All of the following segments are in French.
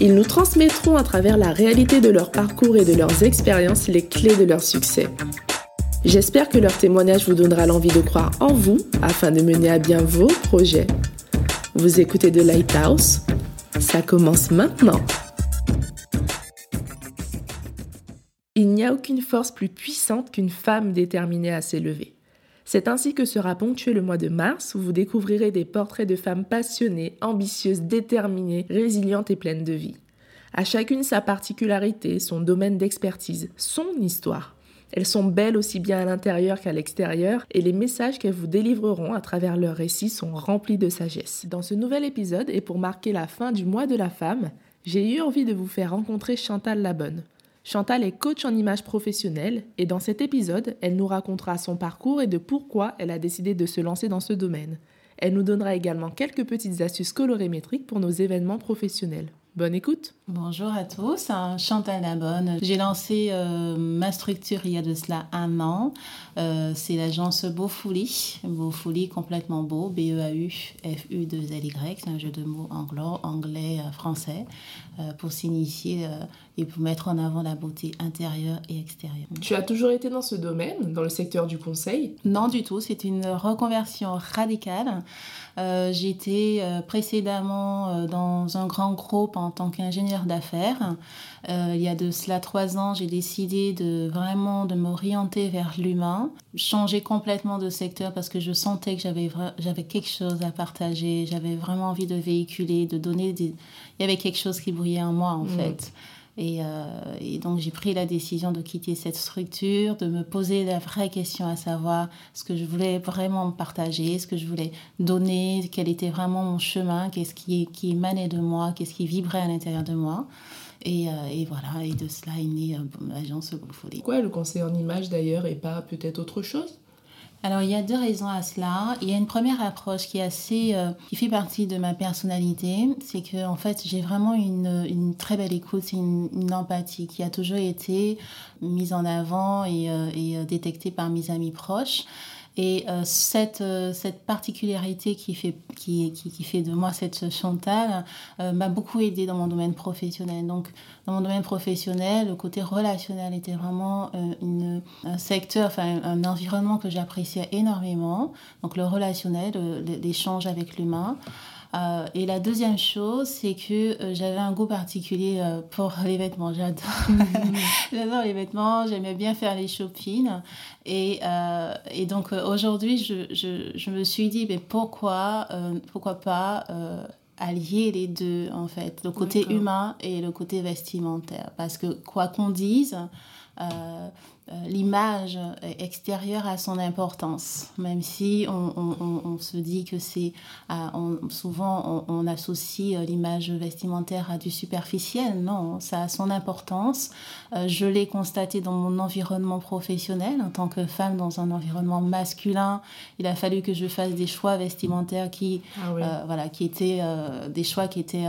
ils nous transmettront à travers la réalité de leur parcours et de leurs expériences les clés de leur succès. J'espère que leur témoignage vous donnera l'envie de croire en vous afin de mener à bien vos projets. Vous écoutez The Lighthouse Ça commence maintenant. Il n'y a aucune force plus puissante qu'une femme déterminée à s'élever. C'est ainsi que sera ponctué le mois de mars où vous découvrirez des portraits de femmes passionnées, ambitieuses, déterminées, résilientes et pleines de vie. À chacune sa particularité, son domaine d'expertise, son histoire. Elles sont belles aussi bien à l'intérieur qu'à l'extérieur et les messages qu'elles vous délivreront à travers leurs récits sont remplis de sagesse. Dans ce nouvel épisode et pour marquer la fin du mois de la femme, j'ai eu envie de vous faire rencontrer Chantal Labonne. Chantal est coach en image professionnelle et dans cet épisode, elle nous racontera son parcours et de pourquoi elle a décidé de se lancer dans ce domaine. Elle nous donnera également quelques petites astuces colorimétriques pour nos événements professionnels. Bonne écoute. Bonjour à tous, Chantal Labonne. J'ai lancé euh, ma structure il y a de cela un an. Euh, c'est l'agence Beaufouli. Beaufouli complètement beau, B-E-A-U-F-U-2-L-Y. C'est un jeu de mots anglo, anglais, euh, français, pour s'initier et pour mettre en avant la beauté intérieure et extérieure. Tu as toujours été dans ce domaine, dans le secteur du conseil? Non du tout, c'est une reconversion radicale. J'étais précédemment dans un grand groupe en tant qu'ingénieur d'affaires. Euh, il y a de cela trois ans, j'ai décidé de vraiment de m'orienter vers l'humain, changer complètement de secteur parce que je sentais que j'avais j'avais quelque chose à partager, j'avais vraiment envie de véhiculer, de donner des... Il y avait quelque chose qui brillait en moi en mm. fait. Et, euh, et, donc j'ai pris la décision de quitter cette structure, de me poser la vraie question à savoir ce que je voulais vraiment partager, ce que je voulais donner, quel était vraiment mon chemin, qu'est-ce qui, qui émanait de moi, qu'est-ce qui vibrait à l'intérieur de moi. Et, euh, voilà, et de cela est née euh, l'agence Folie. Pourquoi le conseil en image d'ailleurs et pas peut-être autre chose? Alors, il y a deux raisons à cela. Il y a une première approche qui est assez, euh, qui fait partie de ma personnalité. C'est que, en fait, j'ai vraiment une, une, très belle écoute, une, une, empathie qui a toujours été mise en avant et, euh, euh, détectée par mes amis proches. Et euh, cette, euh, cette particularité qui fait, qui, qui, qui, fait de moi cette Chantal euh, m'a beaucoup aidée dans mon domaine professionnel. Donc, dans mon domaine professionnel, le côté relationnel était vraiment une, un secteur, enfin un environnement que j'appréciais énormément. Donc, le relationnel, l'échange avec l'humain. Euh, et la deuxième chose, c'est que euh, j'avais un goût particulier euh, pour les vêtements. J'adore. J'adore les vêtements. J'aimais bien faire les shopping. Et, et donc aujourd'hui, je, je, je, me suis dit, mais pourquoi, pourquoi pas allier les deux, en fait, le côté humain et le côté vestimentaire? Parce que quoi qu'on dise, l'image extérieure a son importance, même si on, se dit que c'est souvent on, associe euh, l'image vestimentaire à du superficiel. Non, ça a son importance. Euh, je l'ai constaté dans mon environnement professionnel en tant que femme dans un environnement masculin. Il a fallu que je fasse des choix vestimentaires qui, ah voilà, qui étaient des choix qui étaient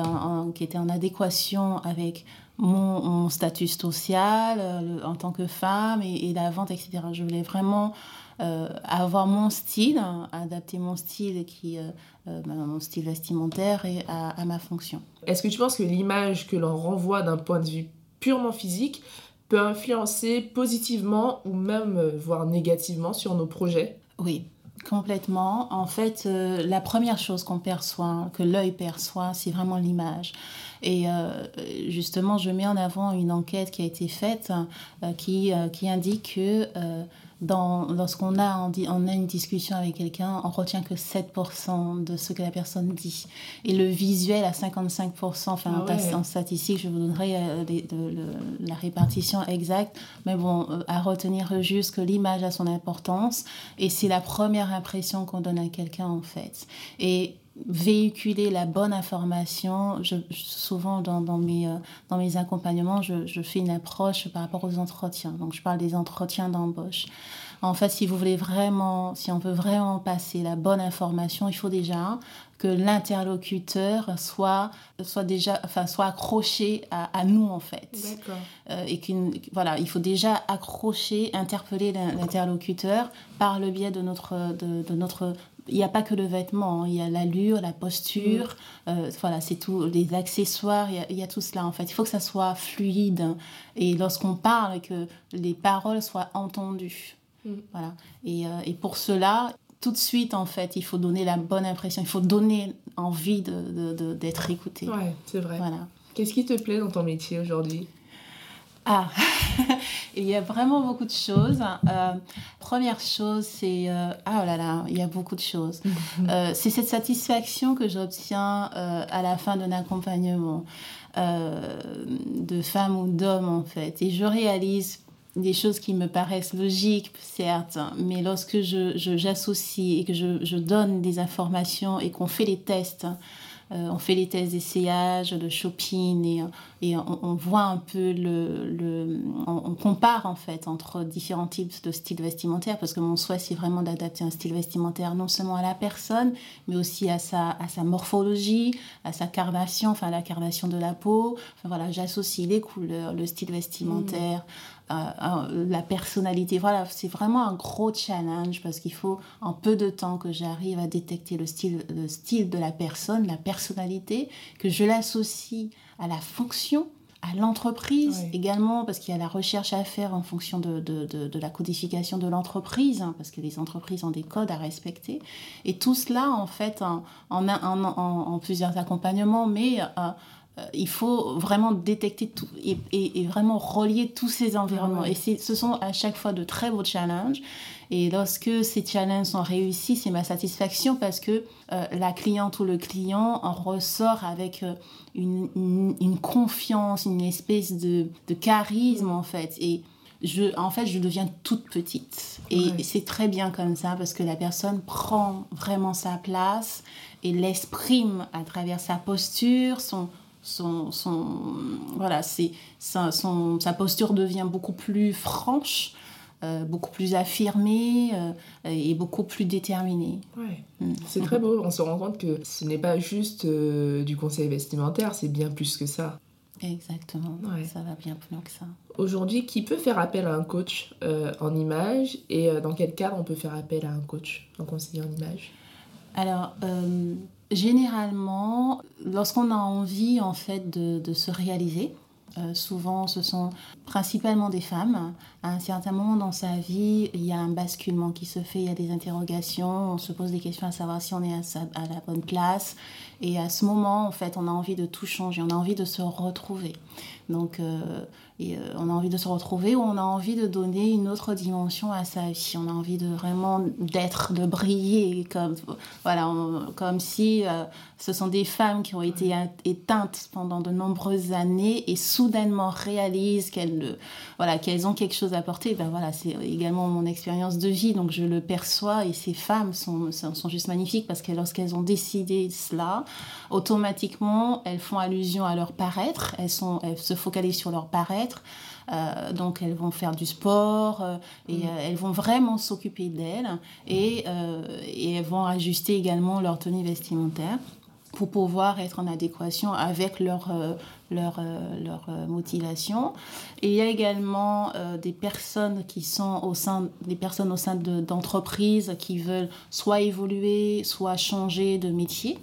qui étaient en adéquation avec mon, statut social euh, en tant que femme et, la vente, etc. Je voulais vraiment euh, avoir mon style, adapter mon style, qui, euh, bah, mon style vestimentaire et à, ma fonction. Est-ce que tu penses que l'image que l'on renvoie d'un point de vue purement physique peut influencer positivement ou même voire négativement sur nos projets? Oui, Complètement. En fait, la première chose qu'on perçoit, que l'œil perçoit, c'est vraiment l'image. Et euh, justement, je mets en avant une enquête qui a été faite euh, qui, euh, qui indique que dans, lorsqu'on a, on, a une discussion avec quelqu'un, on retient que 7% de ce que la personne dit. Et le visuel à 55%, enfin ah en statistique, je vous donnerai la répartition exacte, mais bon, à retenir juste que l'image a son importance et c'est la première impression qu'on donne à quelqu'un en fait. Et véhiculer la bonne information. Je, souvent, dans, dans, mes, euh, dans mes accompagnements, je, je, fais une approche par rapport aux entretiens. Donc, je parle des entretiens d'embauche. En fait, si vous voulez vraiment, si on veut vraiment passer la bonne information, il faut déjà que l'interlocuteur soit, soit déjà, enfin, soit accroché à, à nous, en fait. D'accord. Euh, et voilà, il faut déjà accrocher, interpeller l'interlocuteur par le biais de notre, de, de notre il n'y a pas que le vêtement, hein. il y a l'allure, la posture, mm. euh, voilà, c'est tout, les accessoires, il y, a, il y, a, tout cela en fait. Il faut que ça soit fluide et lorsqu'on parle, que les paroles soient entendues. Mm. Voilà. Et, euh, et, pour cela, tout de suite, en fait, il faut donner la bonne impression, il faut donner envie d'être de, de, d'être écouté. Ouais, c'est vrai. Voilà. Qu'est-ce qui te plaît dans ton métier aujourd'hui? Ah, il y a vraiment beaucoup de choses. Euh, première chose, c'est... Euh, ah oh là là, il y a beaucoup de choses. euh, c'est cette satisfaction que j'obtiens à la fin d'un accompagnement de femmes ou d'hommes, en fait. Et je réalise des choses qui me paraissent logiques, certes, mais lorsque j'associe je, j'associe et que je, je, donne des informations et qu'on fait les tests, on fait les tests d'essayage, de shopping et, et on, voit un peu le, le on, compare en fait entre différents types de styles vestimentaires parce que mon souhait c'est vraiment d'adapter un style vestimentaire non seulement à la personne mais aussi à sa, à sa morphologie, à sa carnation, enfin à la carnation de la peau. Enfin, voilà, j'associe les couleurs, le style vestimentaire. Mmh euh, la personnalité. Voilà, c'est vraiment un gros challenge parce qu'il faut en peu de temps que j'arrive à détecter le style, le style de la personne, la personnalité, que je l'associe à la fonction à l'entreprise oui. également, parce qu'il y a la recherche à faire en fonction de, de, de, de la codification de l'entreprise, hein, parce que les entreprises ont des codes à respecter. Et tout cela, en fait, en, en, en, en plusieurs accompagnements, mais euh, euh, il faut vraiment détecter tout et, et, et, vraiment relier tous ces environnements. Ah ouais. Et ce sont à chaque fois de très beaux challenges. Et lorsque ces challenges sont réussis, c'est ma satisfaction parce que euh, la cliente ou le client en ressort avec euh, une, une, une, confiance, une espèce de, de charisme en fait. Et je, en fait, je deviens toute petite. Et ouais. c'est très bien comme ça parce que la personne prend vraiment sa place et l'exprime à travers sa posture, son, son, son, voilà, c'est, sa, son, sa posture devient beaucoup plus franche, euh, beaucoup plus affirmée euh, et beaucoup plus déterminée. Ouais. Mmh. C'est très beau, on se rend compte que ce n'est pas juste euh, du conseil vestimentaire, c'est bien plus que ça. Exactement, ouais. ça va bien plus loin que ça. Aujourd'hui, qui peut faire appel à un coach en image et dans quel cadre on peut faire appel à un coach, un conseiller en image? Alors, généralement, lorsqu'on a envie en fait de, se réaliser, euh, souvent ce sont principalement des femmes. À un certain moment dans sa vie, il y a un basculement qui se fait, il y a des interrogations, on se pose des questions à savoir si on est à la bonne place. Et à ce moment, en fait, on a envie de tout changer, on a envie de se retrouver. Donc, euh, et, euh, on a envie de se retrouver ou on a envie de donner une autre dimension à sa vie. On a envie de vraiment d'être, de briller, comme, voilà, on, comme si euh, ce sont des femmes qui ont été éteintes pendant de nombreuses années et soudainement réalisent qu'elles, voilà, qu'elles ont quelque chose à apporter. Ben voilà, c'est également mon expérience de vie, donc je le perçois et ces femmes sont, sont juste magnifiques parce que lorsqu'elles ont décidé cela, automatiquement, elles font allusion à leur paraître, elles, sont, elles se focalisent sur leur paraître. Euh, donc elles vont faire du sport euh, et mmh. euh, elles vont vraiment s'occuper d'elles et, et, elles vont ajuster également leur tenue vestimentaire pour pouvoir être en adéquation avec leur, leur, leur motivation. Et il y a également des personnes qui sont au sein, des personnes au sein d'entreprises de, qui veulent soit évoluer, soit changer de métier.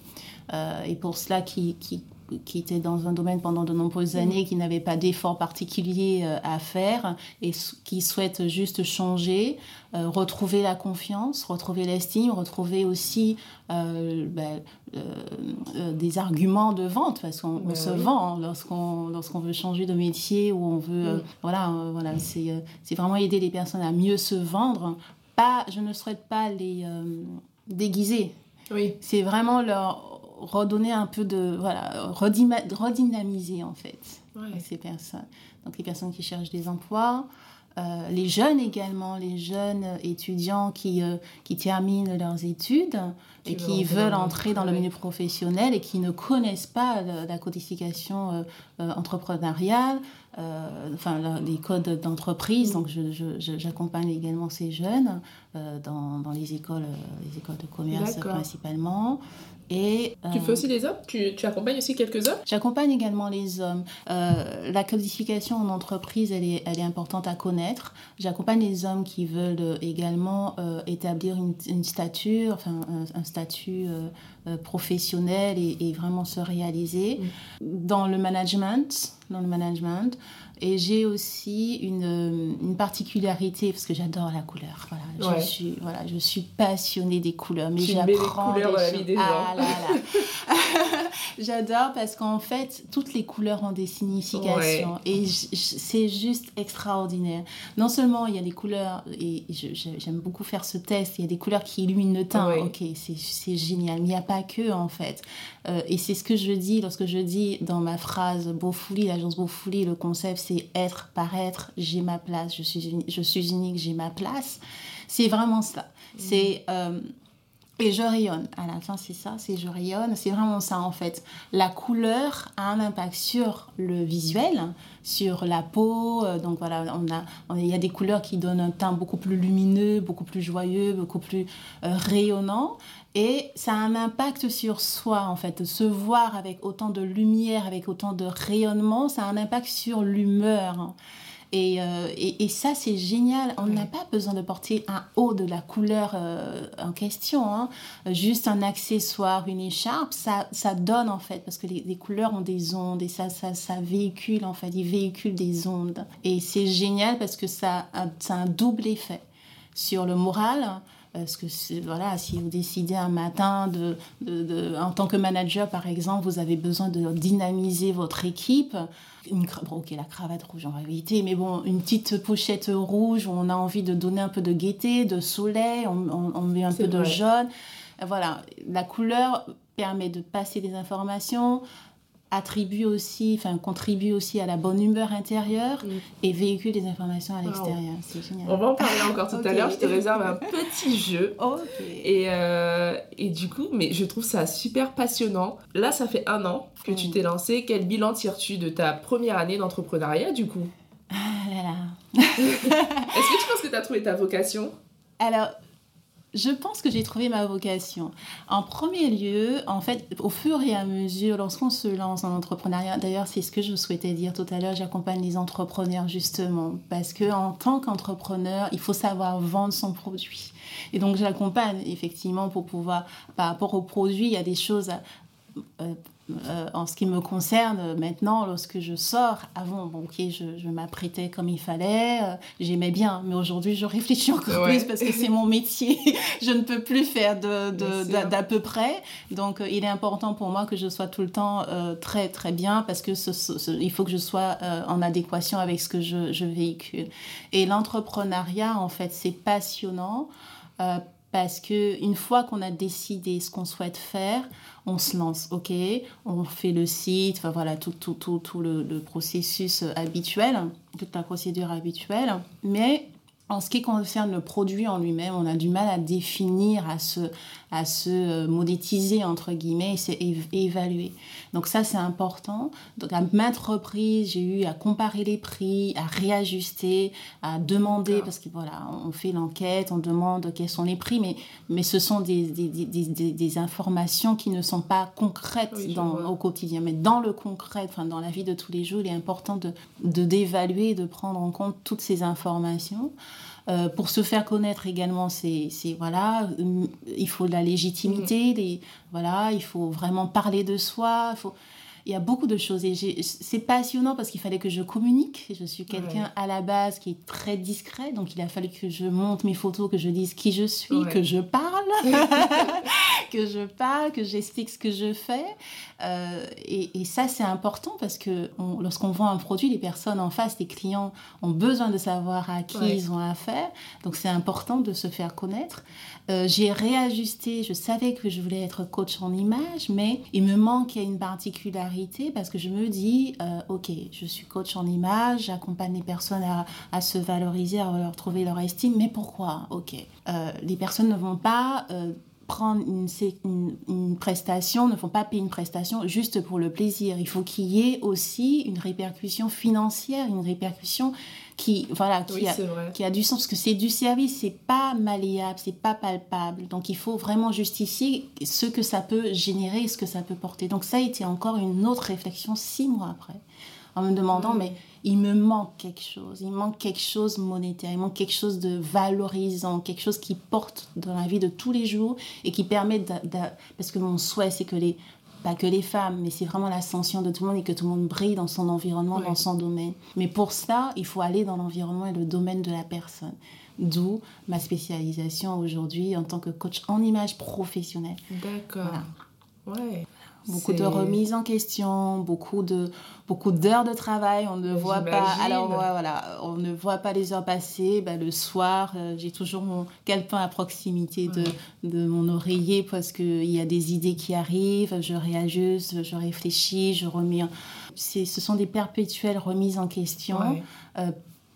Et pour cela qui, qui, qui était dans un domaine pendant de nombreuses années, qui n'avait pas d'effort particulier euh, à faire et qui souhaite juste changer, euh, retrouver la confiance, retrouver l'estime, retrouver aussi euh, ben, euh, des arguments de vente parce qu'on ben se vend lorsqu'on lorsqu'on veut changer de métier ou on veut oui. voilà voilà c'est c'est vraiment aider les personnes à mieux se vendre. Pas, je ne souhaite pas les déguiser. Oui. C'est vraiment leur redonner un peu de voilà redynamiser en fait ouais. ces personnes donc les personnes qui cherchent des emplois euh, les jeunes également, les jeunes étudiants qui, euh, qui terminent leurs études et qui veulent entrer dans le milieu professionnel et qui ne connaissent pas la, codification euh, entrepreneuriale, enfin les codes d'entreprise. Donc j'accompagne également ces jeunes dans, dans, les, écoles, les écoles de commerce principalement. Et, tu fais aussi les hommes tu, tu, accompagnes aussi quelques hommes J'accompagne également les hommes. la codification en entreprise, elle est, elle est importante à connaître J'accompagne les hommes qui veulent euh, également euh, établir une, stature, enfin un, statut euh, professionnel et, vraiment se réaliser. Dans le management, dans le management, et j'ai aussi une, une, particularité, parce que j'adore la couleur. Voilà, je, suis, voilà, je suis passionnée des couleurs. Mais j'apprends des, la vie des gens. Ah j'adore parce qu'en fait, toutes les couleurs ont des significations. Et c'est juste extraordinaire. Non seulement il y a des couleurs, et j'aime beaucoup faire ce test, il y a des couleurs qui illuminent le teint. Ok, c'est génial. Mais il n'y a pas que, en fait. Euh, et c'est ce que je dis lorsque je dis dans ma phrase Beaufouli, l'agence Beaufouli, le concept c'est être, paraître, j'ai ma place, je suis, je suis unique, j'ai ma place. C'est vraiment ça. C'est. Euh, et je rayonne. À la fin, c'est ça, c'est je rayonne. C'est vraiment ça, en fait. La couleur a un impact sur le visuel, sur la peau. Euh, donc voilà, on a, il y a des couleurs qui donnent un teint beaucoup plus lumineux, beaucoup plus joyeux, beaucoup plus euh, rayonnant. Et ça a un impact sur soi, en fait. Se voir avec autant de lumière, avec autant de rayonnement, ça a un impact sur l'humeur. Et, euh, et, et, ça, c'est génial. On n'a pas besoin de porter un haut de la couleur euh, en question. Hein. Juste un accessoire, une écharpe, ça, ça donne en fait, parce que les, les couleurs ont des ondes et ça, ça, ça, véhicule en fait, ils véhiculent des ondes. Et c'est génial parce que ça, ça a un double effet sur le moral parce que voilà, si vous décidez un matin de, de, en tant que manager par exemple, vous avez besoin de dynamiser votre équipe. Une, bon, ok, la cravate rouge, va éviter, mais bon, une petite pochette rouge où on a envie de donner un peu de gaieté, de soleil, on, on, met un peu de jaune. Voilà, la couleur permet de passer des informations, attribue aussi, enfin contribue aussi à la bonne humeur intérieure mm. et véhicule des informations à l'extérieur. C'est génial. On va en parler encore tout à l'heure. Je te réserve un petit jeu. Et, euh, et du coup, mais je trouve ça super passionnant. Là, ça fait un an que tu t'es lancé. Quel bilan tires-tu de ta première année d'entrepreneuriat du coup? Ah là là. Est-ce que tu penses que tu as trouvé ta vocation? Alors, je pense que j'ai trouvé ma vocation. En premier lieu, en fait, au fur et à mesure, lorsqu'on se lance dans l'entrepreneuriat, d'ailleurs, c'est ce que je souhaitais dire tout à l'heure, j'accompagne les entrepreneurs justement, parce que en tant qu'entrepreneur, il faut savoir vendre son produit. Et donc, j'accompagne effectivement pour pouvoir, par rapport au produit, il y a des choses à, euh, euh, en ce qui me concerne, maintenant, lorsque je sors, avant, bon, ok, je, je m'apprêtais comme il fallait, euh, j'aimais bien, mais aujourd'hui, je réfléchis encore plus parce que c'est mon métier. je ne peux plus faire d'à de, peu près. Donc, euh, il est important pour moi que je sois tout le temps très, très bien parce que il faut que je sois en adéquation avec ce que je, je véhicule. Et l'entrepreneuriat, en fait, c'est passionnant parce que une fois qu'on a décidé ce qu'on souhaite faire, on se lance, ok, on fait le site, enfin voilà, tout, tout, tout, tout le, le, processus habituel, toute la procédure habituelle, mais en ce qui concerne le produit en lui-même, on a du mal à définir, à se, à se euh, monétiser, entre guillemets, et, évaluer. Donc ça, c'est important. Donc à maintes reprises, j'ai eu à comparer les prix, à réajuster, à demander, parce que voilà, on fait l'enquête, on demande quels sont les prix, mais, mais ce sont des, des, des, des informations qui ne sont pas concrètes dans, au quotidien. Mais dans le concret, enfin, dans la vie de tous les jours, il est important de d'évaluer, de, de prendre en compte toutes ces informations. Euh, pour se faire connaître également, c'est voilà, il faut de la légitimité, les, voilà, il faut vraiment parler de soi. Il faut, il y a beaucoup de choses et c'est passionnant parce qu'il fallait que je communique. Je suis quelqu'un à la base qui est très discret, donc il a fallu que je monte mes photos, que je dise qui je suis, que je parle, que je parle, que j'explique ce que je fais. Euh, et, ça, c'est important parce que lorsqu'on vend un produit, les personnes en face, les clients, ont besoin de savoir à qui ils ont affaire. Donc, c'est important de se faire connaître. Euh, j'ai réajusté, je savais que je voulais être coach en image, mais il me manque une particularité parce que je me dis, euh, ok, je suis coach en image, j'accompagne les personnes à, se valoriser, à leur trouver leur estime, mais pourquoi? Ok, les personnes ne vont pas prendre une, une, prestation, ne font pas payer une prestation juste pour le plaisir. Il faut qu'il y ait aussi une répercussion financière, une répercussion qui, voilà, qui, a, qui a du sens, parce que c'est du service, c'est pas malléable, c'est pas palpable. Donc il faut vraiment justifier ce que ça peut générer, ce que ça peut porter. Donc ça a été encore une autre réflexion six mois après, en me demandant, mais il me manque quelque chose, il manque quelque chose monétaire, il manque quelque chose de valorisant, quelque chose qui porte dans la vie de tous les jours et qui permet, de, parce que mon souhait c'est que les, pas que les femmes, mais c'est vraiment l'ascension de tout le monde et que tout le monde brille dans son environnement, dans son domaine. Mais pour ça, il faut aller dans l'environnement et le domaine de la personne. D'où ma spécialisation aujourd'hui en tant que coach en image professionnelle. D'accord. Ouais. Beaucoup de remises en question, beaucoup de beaucoup d'heures de travail. On ne voit pas. Alors voilà, on ne voit pas les heures passer. Ben, le soir, euh, j'ai toujours mon calepin à proximité de, de mon oreiller parce que il y a des idées qui arrivent. Je réajuste, je réfléchis, je remets. Ce sont des perpétuelles remises en question. Euh,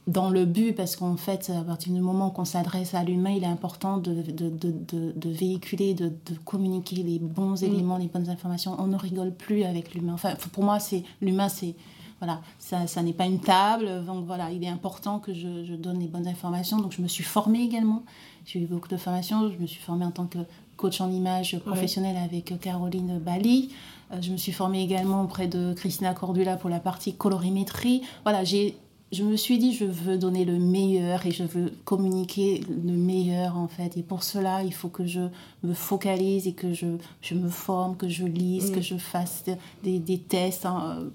dans le but, parce qu'en fait, à partir du moment qu'on s'adresse à l'humain, il est important de, de, de, de véhiculer, de, communiquer les bons mm. éléments, les bonnes informations. On ne rigole plus avec l'humain. Enfin, pour moi, c'est l'humain, c'est voilà, ça, ça n'est pas une table. Donc voilà, il est important que je, je, donne les bonnes informations. Donc je me suis formée également. J'ai eu beaucoup de formations. Je me suis formée en tant que coach en image professionnelle avec Caroline Bali. Euh, je me suis formée également auprès de Christina Cordula pour la partie colorimétrie. Voilà, j'ai je me suis dit, je veux donner le meilleur et je veux communiquer le meilleur en fait. Et pour cela, il faut que je me focalise et que je, je me forme, que je lise, que mm. je fasse des, des tests hein, euh,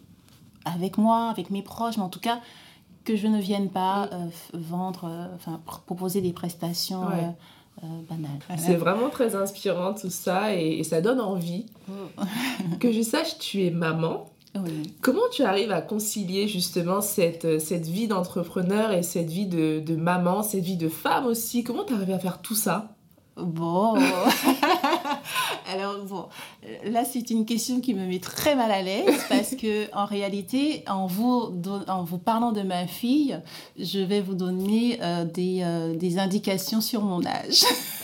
avec moi, avec mes proches, mais en tout cas, que je ne vienne pas euh, vendre, euh, enfin, proposer des prestations. banales. C'est vraiment très inspirant tout ça et, et ça donne envie. Oh. que je sache, tu es maman. Comment tu arrives à concilier justement cette, euh, cette vie d'entrepreneur et cette vie de, de, maman, cette vie de femme aussi? Comment tu arrives à faire tout ça? Bon, alors bon, là c'est une question qui me met très mal à l'aise parce que en réalité, en vous, en vous parlant de ma fille, je vais vous donner euh, des, euh, des, indications sur mon âge.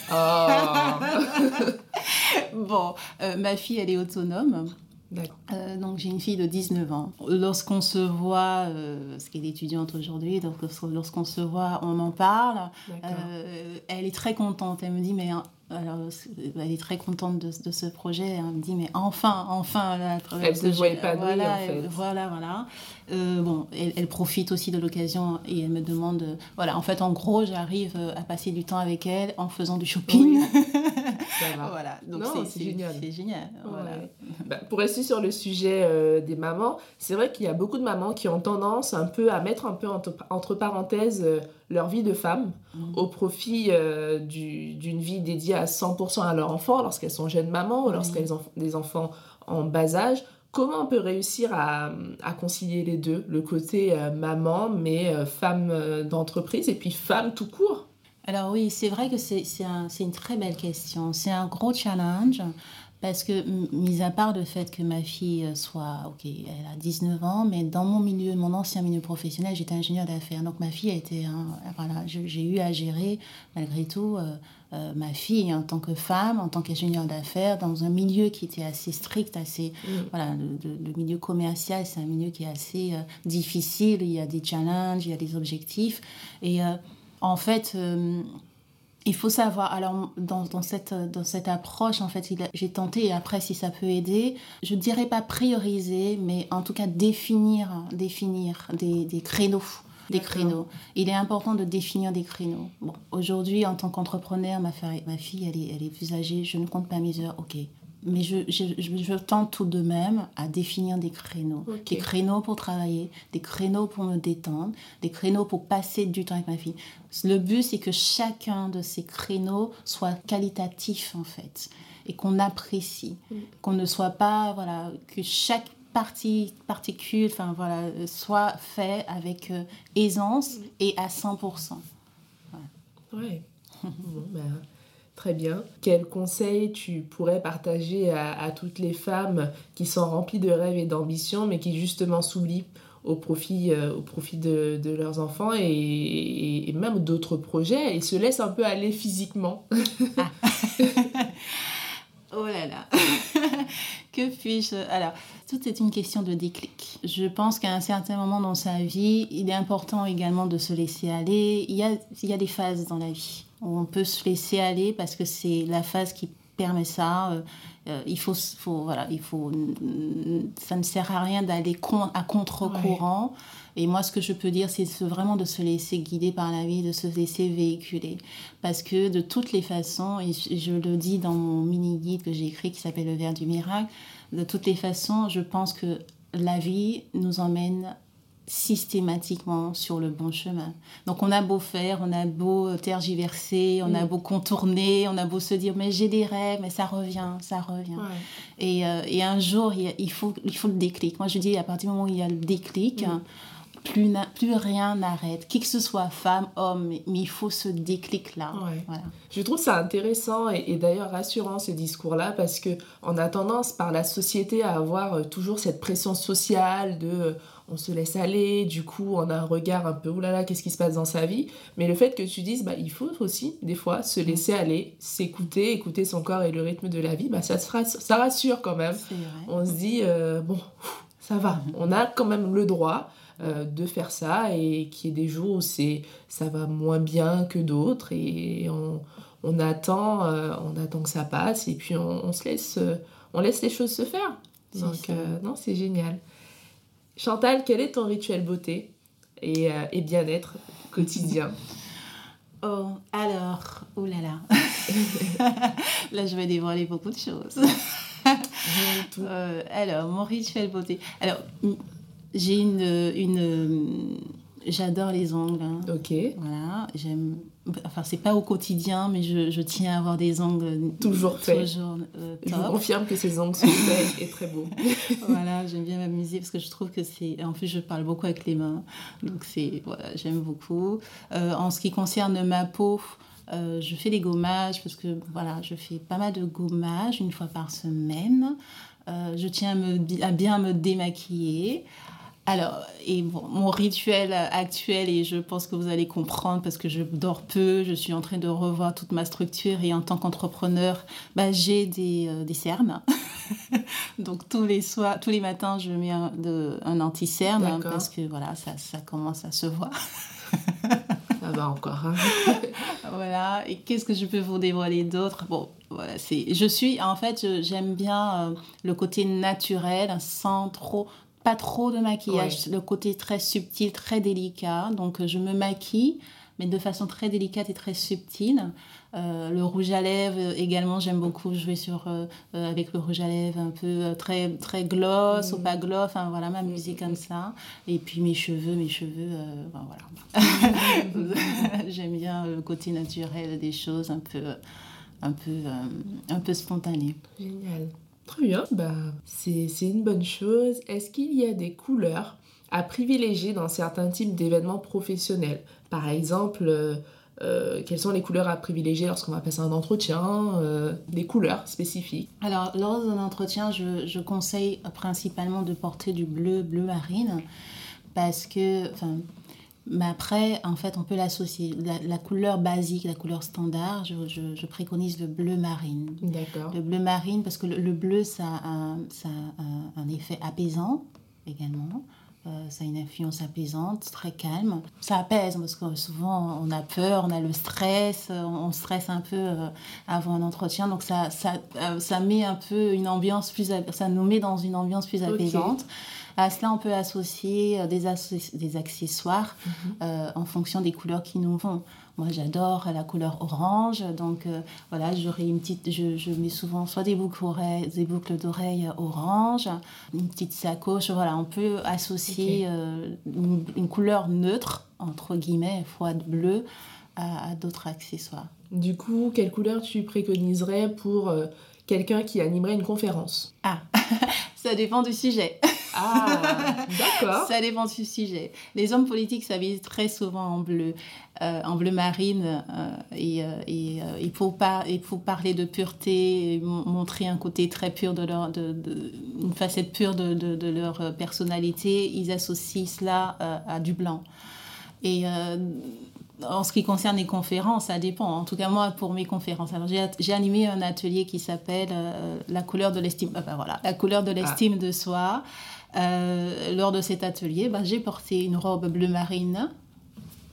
Oh. bon, ma fille elle est autonome. Euh, donc j'ai une fille de 19 ans. Lorsqu'on se voit, euh, parce qu'elle est étudiante aujourd'hui, donc lorsqu'on se voit, on en parle. Euh, elle est très contente. Elle me dit mais alors, elle est très contente de, de, ce projet. Elle me dit, mais enfin, enfin. Là, elle ne voyait pas voilà, en fait. Voilà, voilà. Euh, bon, elle, elle, profite aussi de l'occasion et elle me demande. Euh, voilà, en fait, en gros, j'arrive euh, à passer du temps avec elle en faisant du shopping. voilà, donc c'est génial. C'est génial. Voilà. Bah, pour rester sur le sujet des mamans, c'est vrai qu'il y a beaucoup de mamans qui ont tendance un peu à mettre un peu entre, entre parenthèses leur vie de femme mm. au profit d'une vie dédiée à 100% à leur enfant lorsqu'elles sont jeunes mamans ou lorsqu'elles ont des enfants en bas âge Comment on peut réussir à, concilier les deux, le côté euh, maman, mais euh, femme euh, d'entreprise, et puis femme tout court? Alors oui, c'est vrai que c'est une très belle question. C'est un gros challenge. Parce que, mis à part le fait que ma fille soit, ok, elle a 19 ans, mais dans mon milieu, mon ancien milieu professionnel, j'étais ingénieur d'affaires. Donc ma fille a été, voilà, j'ai eu à gérer, malgré tout, euh, ma fille en tant que femme, en tant qu'ingénieure d'affaires, dans un milieu qui était assez strict, assez mm. voilà, le, milieu commercial, c'est un milieu qui est assez euh, difficile. Il y a des challenges, il y a des objectifs, et euh, en fait. il faut savoir, alors dans, dans, cette, dans cette approche, en fait, j'ai tenté, et après, si ça peut aider, je ne dirais pas prioriser, mais en tout cas définir, définir des, des créneaux des créneaux. Il est important de définir des créneaux. Bon, aujourd'hui, en tant qu'entrepreneur, ma, ma fille, elle est, elle est plus âgée, je ne compte pas mes heures, ok. Mais je, je, je, tente tout de même à définir des créneaux. Des créneaux pour travailler, des créneaux pour me détendre, des créneaux pour passer du temps avec ma fille. Le but, c'est que chacun de ces créneaux soit qualitatif, en fait et qu'on apprécie, mm. qu'on ne soit pas, voilà, que chaque partie, particule, enfin voilà, soit fait avec euh, aisance mm. et à 100%. Ouais. bon, ben, très bien. Quels conseils tu pourrais partager à, toutes les femmes qui sont remplies de rêves et d'ambitions, mais qui justement s'oublient au profit, euh, au profit de, de leurs enfants et, et même d'autres projets et se laissent un peu aller physiquement? Ah. Oh là là Que puis-je Alors, tout est une question de déclic. Je pense qu'à un certain moment dans sa vie, il est important également de se laisser aller. Il y a, il y a des phases dans la vie on peut se laisser aller parce que c'est la phase qui permet ça. Euh, euh, il faut, faut, voilà, il faut, ça ne sert à rien d'aller à contre-courant. Et moi, ce que je peux dire, c'est vraiment de se laisser guider par la vie, de se laisser véhiculer. Parce que de toutes les façons, et je le dis dans mon mini-guide que j'ai écrit qui s'appelle Le verre du miracle, de toutes les façons, je pense que la vie nous emmène systématiquement sur le bon chemin. Donc on a beau faire, on a beau tergiverser, on a mm. beau contourner, on a beau se dire mais j'ai des rêves, mais ça revient, ça revient. Et, euh, et, un jour, il, faut, il faut le déclic. Moi je dis à partir du moment où il y a le déclic, mm plus, plus rien n'arrête. Qui que ce soit, femme, homme, mais, il faut ce déclic-là. Je trouve ça intéressant et, d'ailleurs rassurant ce discours-là parce que on a tendance par la société à avoir euh, toujours cette pression sociale de euh, on se laisse aller, du coup on a un regard un peu oulala, qu'est-ce qui se passe dans sa vie? Mais le fait que tu dises, bah, il faut aussi des fois se laisser aller, s'écouter, écouter son corps et le rythme de la vie, bah, ça, ça rassure quand même. On se dit, euh, bon, ça va, on a quand même le droit. Euh, de faire ça et qu'il y ait des jours où c'est, ça va moins bien que d'autres et on, on attend, euh, on attend que ça passe et puis on, se laisse, euh, on laisse les choses se faire. Donc, non, c'est génial. Chantal, quel est ton rituel beauté et, et bien-être quotidien? Oh, alors, oh là là. là, je vais dévoiler beaucoup de choses. alors, mon rituel beauté. Alors, j'ai une, une j'adore les ongles. Hein. Ok. Voilà, j'aime. Enfin, c'est pas au quotidien, mais je, je, tiens à avoir des ongles toujours faits. Toujours, euh, Je vous confirme que ces ongles sont faits et très beaux. voilà, j'aime bien m'amuser parce que je trouve que c'est. En plus, je parle beaucoup avec les mains, donc c'est voilà, j'aime beaucoup. Euh, en ce qui concerne ma peau. Euh, je fais des gommages parce que voilà, je fais pas mal de gommages une fois par semaine. je tiens à, me, à bien me démaquiller. Alors, et mon rituel actuel, et je pense que vous allez comprendre parce que je dors peu, je suis en train de revoir toute ma structure et en tant qu'entrepreneur, bah, j'ai des, euh, des cernes. Donc tous les soirs, tous les matins, je mets un, un anti-cerne parce que voilà, ça, ça commence à se voir. ça va encore. Hein. voilà, et qu'est-ce que je peux vous dévoiler d'autre? Bon, voilà, c'est, je suis, en fait, j'aime bien euh, le côté naturel, sans trop pas trop de maquillage, le côté très subtil, très délicat. Donc euh, je me maquille, mais de façon très délicate et très subtile. Euh, le rouge à lèvres également, j'aime beaucoup jouer sur, euh, avec le rouge à lèvres un peu très, très gloss ou mm. pas gloss, enfin voilà, m'amuser comme ça. Et puis mes cheveux, mes cheveux, voilà. j'aime bien le côté naturel des choses, un peu, un peu, un peu spontané. Génial. Très bien, bah, c'est une bonne chose. Est-ce qu'il y a des couleurs à privilégier dans certains types d'événements professionnels? Par exemple, euh, euh, quelles sont les couleurs à privilégier lorsqu'on va passer un entretien euh, Des couleurs spécifiques? Alors, lors d'un entretien, je, conseille principalement de porter du bleu, bleu marine, parce que, mais après, en fait, on peut l'associer. La, couleur basique, la couleur standard, je, je, préconise le bleu marine. D'accord. Le bleu marine, parce que le, bleu, ça a, ça a un effet apaisant également. Euh, ça a une influence apaisante, très calme. Ça apaise parce que souvent on a peur, on a le stress, on stresse un peu euh, avant un entretien. Donc ça, ça, euh, ça met un peu une ambiance plus, ça nous met dans une ambiance plus apaisante. À cela, on peut associer des, des accessoires mhm. euh, en fonction des couleurs qui nous vont. Moi, j'adore la couleur orange, donc euh, voilà, j'aurai une petite, je, mets souvent soit des boucles des boucles d'oreilles orange, une petite sacoche. Voilà, on peut associer une, couleur neutre entre guillemets, froide bleue, à, à d'autres accessoires. Du coup, quelle couleur tu préconiserais pour quelqu'un qui animerait une conférence? Ah, ça dépend du sujet. Ah, d'accord. Ça dépend du sujet. Les hommes politiques s'habillent très souvent en bleu, euh, en bleu marine, euh, et, euh, et il, faut pas, il faut parler de pureté, et montrer un côté très pur de leur, de, de, une facette pure de, de, de, leur personnalité. Ils associent cela à du blanc. Et en ce qui concerne les conférences, ça dépend. En tout cas, moi, pour mes conférences, alors j'ai animé un atelier qui s'appelle La couleur de l'estime. ben voilà, la couleur de l'estime ah. de soi. Euh, lors de cet atelier, bah, j'ai porté une robe bleu marine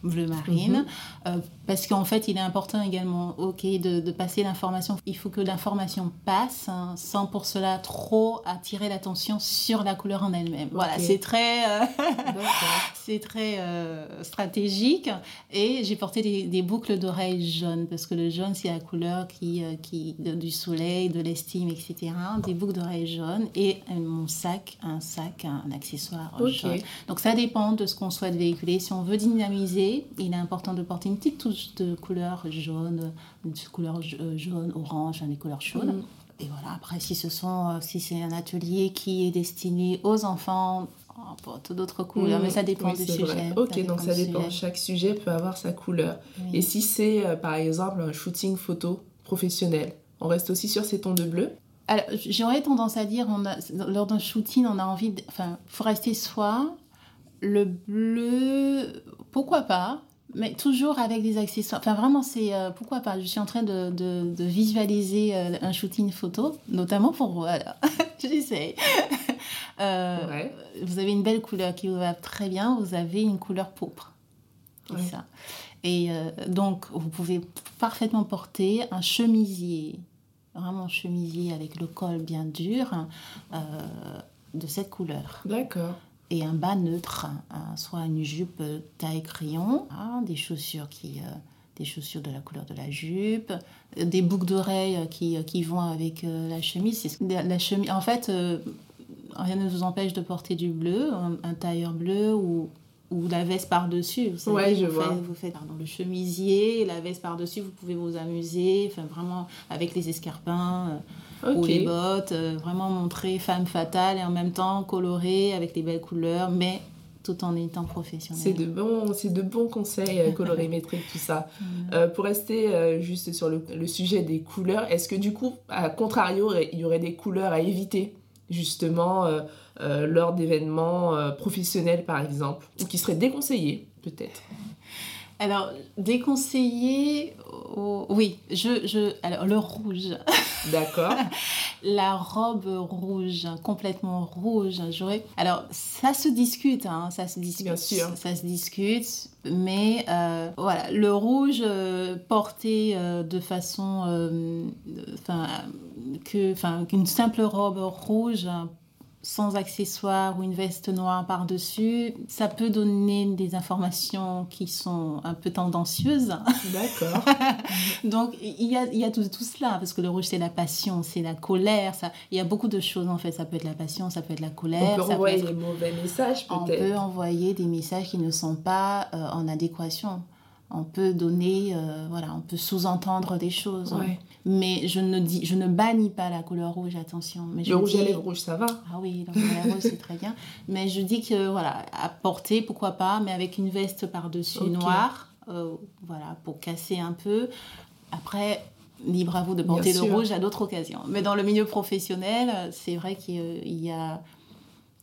bleu marine, mhm. euh, parce qu'en fait, il est important également, ok, de, passer l'information. Il faut que l'information passe hein, sans pour cela trop attirer l'attention sur la couleur en elle-même. Voilà, c'est très, euh, c'est très euh, stratégique. Et j'ai porté des, boucles d'oreilles jaunes, parce que le jaune, c'est la couleur qui, qui du soleil, de l'estime, etc. Des boucles d'oreilles jaunes et mon sac, un sac, un, accessoire jaune. Donc ça dépend de ce qu'on souhaite véhiculer. Si on veut dynamiser il est important de porter une petite touche de couleur jaune, une couleur euh, jaune, orange, des couleurs chaudes. Mm. Et voilà, après, si ce sont, euh, si c'est un atelier qui est destiné aux enfants, on porte d'autres couleurs, mais ça mm. dépend du sujet. Ok, donc ça dépend. Chaque sujet peut avoir sa couleur. Et si c'est, euh, par exemple, un shooting photo professionnel, on reste aussi sur ces tons de bleu? Alors, j'aurais tendance à dire, on a, lors d'un shooting, on a envie, de, enfin, faut rester soi, le bleu, pourquoi pas mais toujours avec des accessoires. Enfin, vraiment, c'est euh, pourquoi pas. Je suis en train de, de, visualiser euh, un shooting photo, notamment pour voilà. J'essaie. euh, Vous avez une belle couleur qui vous va très bien. Vous avez une couleur pourpre. C'est ça. Et euh, donc, vous pouvez parfaitement porter un chemisier, vraiment un chemisier avec le col bien dur, de cette couleur. D'accord un bas neutre, hein, soit une jupe taille crayon, hein, des chaussures qui euh, des chaussures de la couleur de la jupe, des boucles d'oreilles qui, qui vont avec euh, la chemise. La chemise. En fait, euh, rien ne vous empêche de porter du bleu, un, tailleur bleu ou, ou la veste par-dessus. Vous savez, je vous vois. Faites, vous faites pardon, le chemisier, la veste par-dessus, vous pouvez vous amuser, enfin, vraiment avec les escarpins ou les bottes, euh, vraiment montrer femme fatale et en même temps colorée avec les belles couleurs, mais tout en étant professionnelle. C'est de bons, c'est de bons conseils euh, colorimétriques tout ça. Euh, pour rester juste sur le, le, sujet des couleurs, est-ce que du coup, à contrario, il y aurait des couleurs à éviter? Justement lors d'événements professionnels par exemple, ou qui seraient déconseillés peut-être alors, déconseillé, oui, je, je, alors le rouge. D'accord. la robe rouge, complètement rouge. J'aurais. Alors, ça se discute, hein, ça se discute. Bien sûr. Ça se discute, mais euh, voilà, le rouge euh, porté euh, de façon, enfin, que, enfin, qu'une simple robe rouge sans accessoires ou une veste noire par-dessus, ça peut donner des informations qui sont un peu tendancieuses. D'accord. Donc, il y a, il y a tout, tout, cela, parce que le rouge, c'est la passion, c'est la colère. Ça, il y a beaucoup de choses, en fait. Ça peut être la passion, ça peut être la colère. On peut envoyer des mauvais messages, peut-être. On peut envoyer des messages qui ne sont pas euh, en adéquation on peut donner, euh, voilà, on peut sous-entendre des choses. Mais je ne dis, je ne bannis pas la couleur rouge, attention. Mais le rouge à lèvres rouge, ça va. Ah oui, le rouge à lèvres c'est très bien. Mais je dis que voilà, à porter, pourquoi pas, mais avec une veste par-dessus noire, euh, voilà, pour casser un peu. Après, libre à vous de porter le rouge à d'autres occasions. Mais dans le milieu professionnel, c'est vrai qu'il y a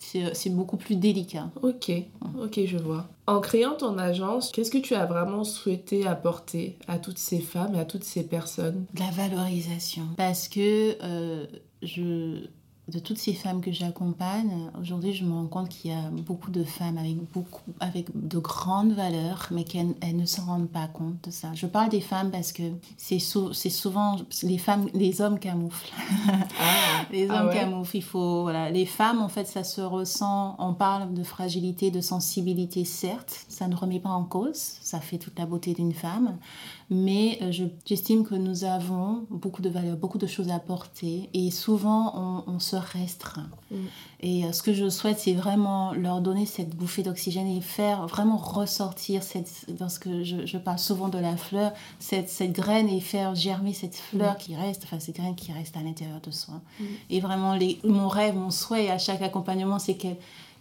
c'est beaucoup plus délicat. Ok, ok, je vois. En créant ton agence, qu'est-ce que tu as vraiment souhaité apporter à toutes ces femmes et à toutes ces personnes? De la valorisation. Parce que euh, je de toutes ces femmes que j'accompagne, aujourd'hui, je me rends compte qu'il y a beaucoup de femmes avec, beaucoup, avec de grandes valeurs, mais qu'elles ne s'en rendent pas compte de ça. Je parle des femmes parce que c'est souvent les femmes, les hommes camouflent. Ah, les ah hommes camouflent. Il faut, voilà. Les femmes, en fait, ça se ressent. On parle de fragilité, de sensibilité, certes. Ça ne remet pas en cause. Ça fait toute la beauté d'une femme. Mais euh, j'estime que nous avons beaucoup de valeurs, beaucoup de choses à apporter. Et souvent, on, on se restreint. Mm. Et euh, ce que je souhaite, c'est vraiment leur donner cette bouffée d'oxygène et faire vraiment ressortir, cette, parce que je, je parle souvent de la fleur, cette, cette, graine et faire germer cette fleur mm. qui reste, enfin cette graine qui reste à l'intérieur de soi. Mm. Et vraiment, les, mon rêve, mon souhait à chaque accompagnement, c'est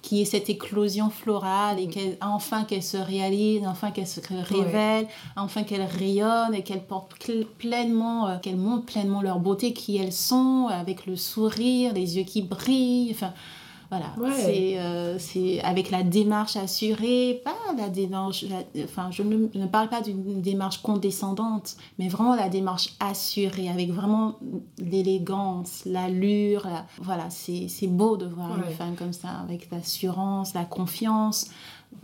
qu'elle qui est cette éclosion florale et qu'elle, enfin qu'elle se réalise, enfin qu'elle se révèle, enfin qu'elle rayonne et qu'elle porte pleinement, euh, qu'elle montre pleinement leur beauté qui elles sont, avec le sourire, les yeux qui brillent, enfin voilà, euh, c'est avec la démarche assurée, pas la démarche, enfin je ne, ne, parle pas d'une démarche condescendante, mais vraiment la démarche assurée, avec vraiment l'élégance, l'allure, voilà, c'est beau de voir une femme comme ça, avec l'assurance, la confiance,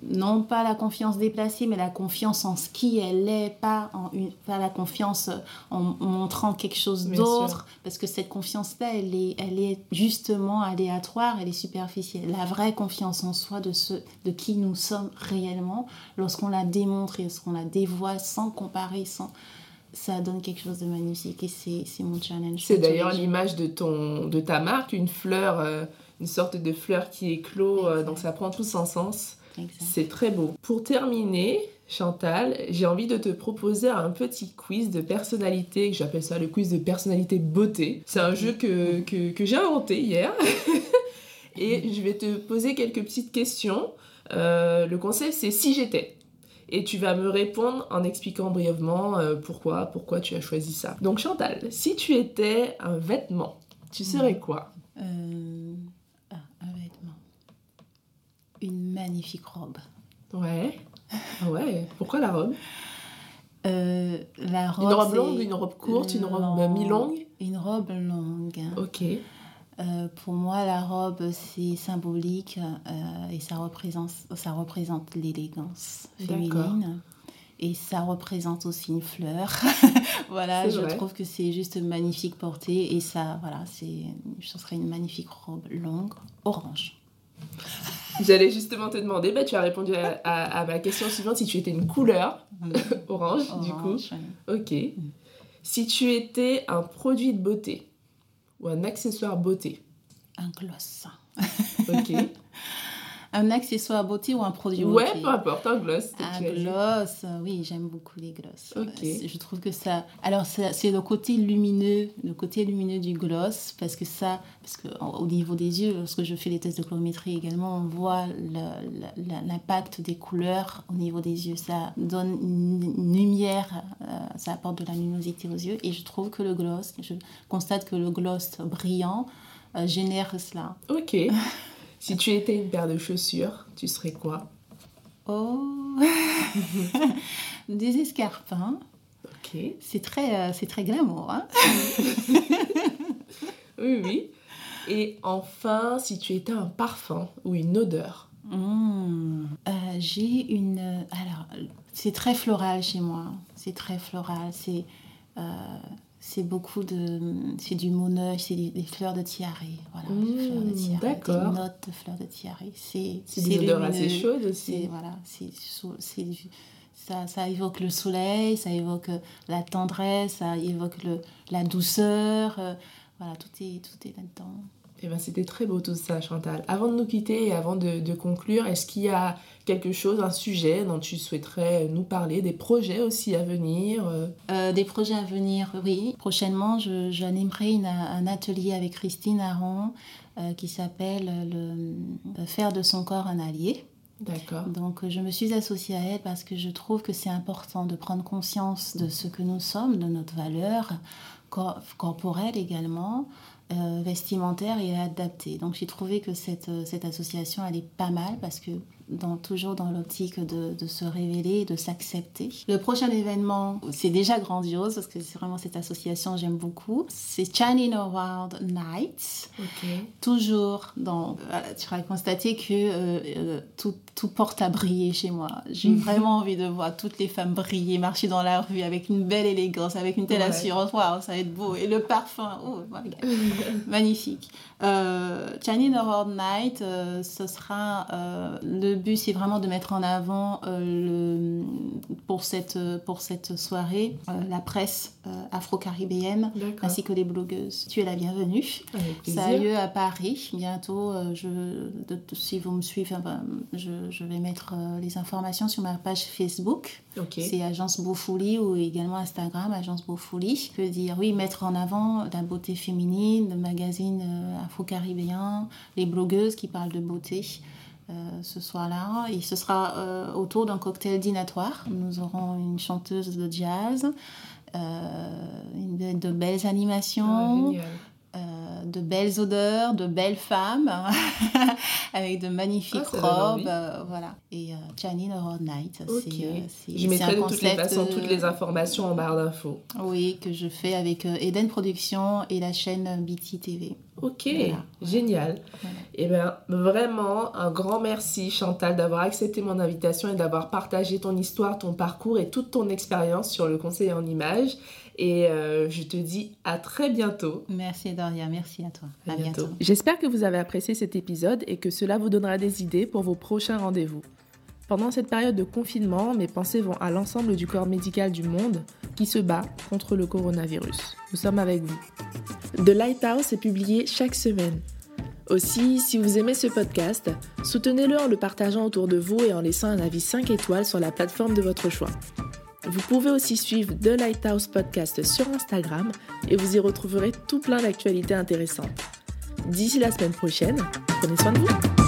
non pas la confiance déplacée, mais la confiance en ce qui elle est, pas, en une, pas la confiance en montrant quelque chose d'autre, parce que cette confiance-là, elle est, elle est justement aléatoire, elle est superficielle. La vraie confiance en soi de, ce, de qui nous sommes réellement, lorsqu'on la démontre et lorsqu'on la dévoile sans comparer, sans ça donne quelque chose de magnifique et c'est mon challenge. C'est d'ailleurs l'image de, ton, de ta marque, une fleur, euh, une sorte de fleur qui éclot, euh, donc ça prend tout son sens. C'est très beau. Pour terminer, Chantal, j'ai envie de te proposer un petit quiz de personnalité, j'appelle ça le quiz de personnalité beauté. C'est un jeu que, que, j'ai inventé hier. Et je vais te poser quelques petites questions. Euh, le concept, c'est si j'étais. Et tu vas me répondre en expliquant brièvement euh, pourquoi, pourquoi tu as choisi ça. Donc Chantal, si tu étais un vêtement, tu serais mm. quoi? Euh, une magnifique robe. Ouais. Ah ouais. Pourquoi la robe? Euh, la robe, Une robe longue, une robe courte, une robe mi-longue? Une robe longue. Ok. Euh, pour moi, la robe, c'est symbolique euh, et ça représente, ça représente l'élégance féminine. Et ça représente aussi une fleur. voilà, je trouve que c'est juste magnifique portée. Et ça, voilà, c'est, ce serait une magnifique robe longue, orange. J'allais justement te demander, bah, tu as répondu à, ma question suivante, si tu étais une couleur, mm. orange, du coup. Ok. Mm. Si tu étais un produit de beauté ou un accessoire beauté? Un gloss. ok. un accessoire beauté ou un produit beauté Ouais, peu importe, un gloss. Un gloss, oui, j'aime beaucoup les gloss. Je trouve que ça. Alors, c'est le côté lumineux, le côté lumineux du gloss, parce que ça, parce que au niveau des yeux, lorsque je fais les tests de chrométrie également, on voit l'impact des couleurs au niveau des yeux. Ça donne une, lumière, euh, ça apporte de la luminosité aux yeux, et je trouve que le gloss, je constate que le gloss brillant euh, génère cela. Ok. Si tu étais une paire de chaussures, tu serais quoi Oh Des escarpins. Ok. C'est très, euh, c'est très glamour. Hein oui, oui. Et enfin, si tu étais un parfum ou une odeur mmh. euh, J'ai une. Alors, c'est très floral chez moi. C'est très floral. C'est. Euh, c'est beaucoup de c'est du moneuil c'est des, fleurs de tiare voilà des fleurs de tiare d'accord. des notes de fleurs de tiare c'est c'est des odeurs assez chaudes aussi. Voilà c'est ça, ça évoque le soleil ça évoque la tendresse ça évoque le, la douceur euh, voilà tout est tout est là-dedans eh ben, c'était très beau tout ça, Chantal. Avant de nous quitter et avant de, de conclure, est-ce qu'il y a quelque chose, un sujet dont tu souhaiterais nous parler, des projets aussi à venir euh? Euh, Des projets à venir, oui. Prochainement, j'animerai un atelier avec Christine Aron euh, qui s'appelle le, Faire de son corps un allié. D'accord. Donc je me suis associée à elle parce que je trouve que c'est important de prendre conscience de ce que nous sommes, de notre valeur corporelle également, vestimentaire et adapté. Donc j'ai trouvé que cette, euh, cette association est pas mal parce que dans, toujours dans l'optique de, de, se révéler, de s'accepter. Le prochain événement, c'est déjà grandiose parce que c'est vraiment cette association, j'aime beaucoup. C'est Channing Wild Nights. Toujours dans. tu vas constater que euh, euh, tout, tout, porte à briller chez moi. J'ai vraiment envie de voir toutes les femmes briller, marcher dans la rue avec une belle élégance, avec une telle assurance. Waouh, ça va être beau. Et le parfum, oh, magnifique. Euh, Channing Wild Night, ce sera le but, c'est vraiment de mettre en avant le, pour, cette, pour cette soirée la presse afro-caribéenne ainsi que les blogueuses. Tu es la bienvenue. Ça a lieu à Paris. Bientôt, je, si vous me suivez, je, je, vais mettre les informations sur ma page Facebook. C'est Agence Beaufouli ou également Instagram, Agence Beaufouli. Je veux dire, oui, mettre en avant la beauté féminine, le magazine afro-caribéen, les blogueuses qui parlent de beauté. Euh, ce soir-là. Et ce sera euh, autour d'un cocktail dînatoire. Nous aurons une chanteuse de jazz, euh, de belles animations. Ah, de belles odeurs, de belles femmes, avec de magnifiques ah, robes, voilà. Et Janine Road Night, c'est Je mettrai de toutes les façons toutes les informations en barre d'infos. Oui, que je fais avec Eden Productions et la chaîne BT TV. Ok, génial. Et eh bien, vraiment, un grand merci Chantal d'avoir accepté mon invitation et d'avoir partagé ton histoire, ton parcours et toute ton expérience sur le conseil en images. Et euh, je te dis à très bientôt. Merci Doria, merci à toi. À, bientôt. J'espère que vous avez apprécié cet épisode et que cela vous donnera des idées pour vos prochains rendez-vous. Pendant cette période de confinement, mes pensées vont à l'ensemble du corps médical du monde qui se bat contre le coronavirus. Nous sommes avec vous. The Lighthouse est publié chaque semaine. Aussi, si vous aimez ce podcast, soutenez-le en le partageant autour de vous et en laissant un avis 5 étoiles sur la plateforme de votre choix. Vous pouvez aussi suivre The Lighthouse Podcast sur Instagram et vous y retrouverez tout plein d'actualités intéressantes. D'ici la semaine prochaine, prenez soin de vous.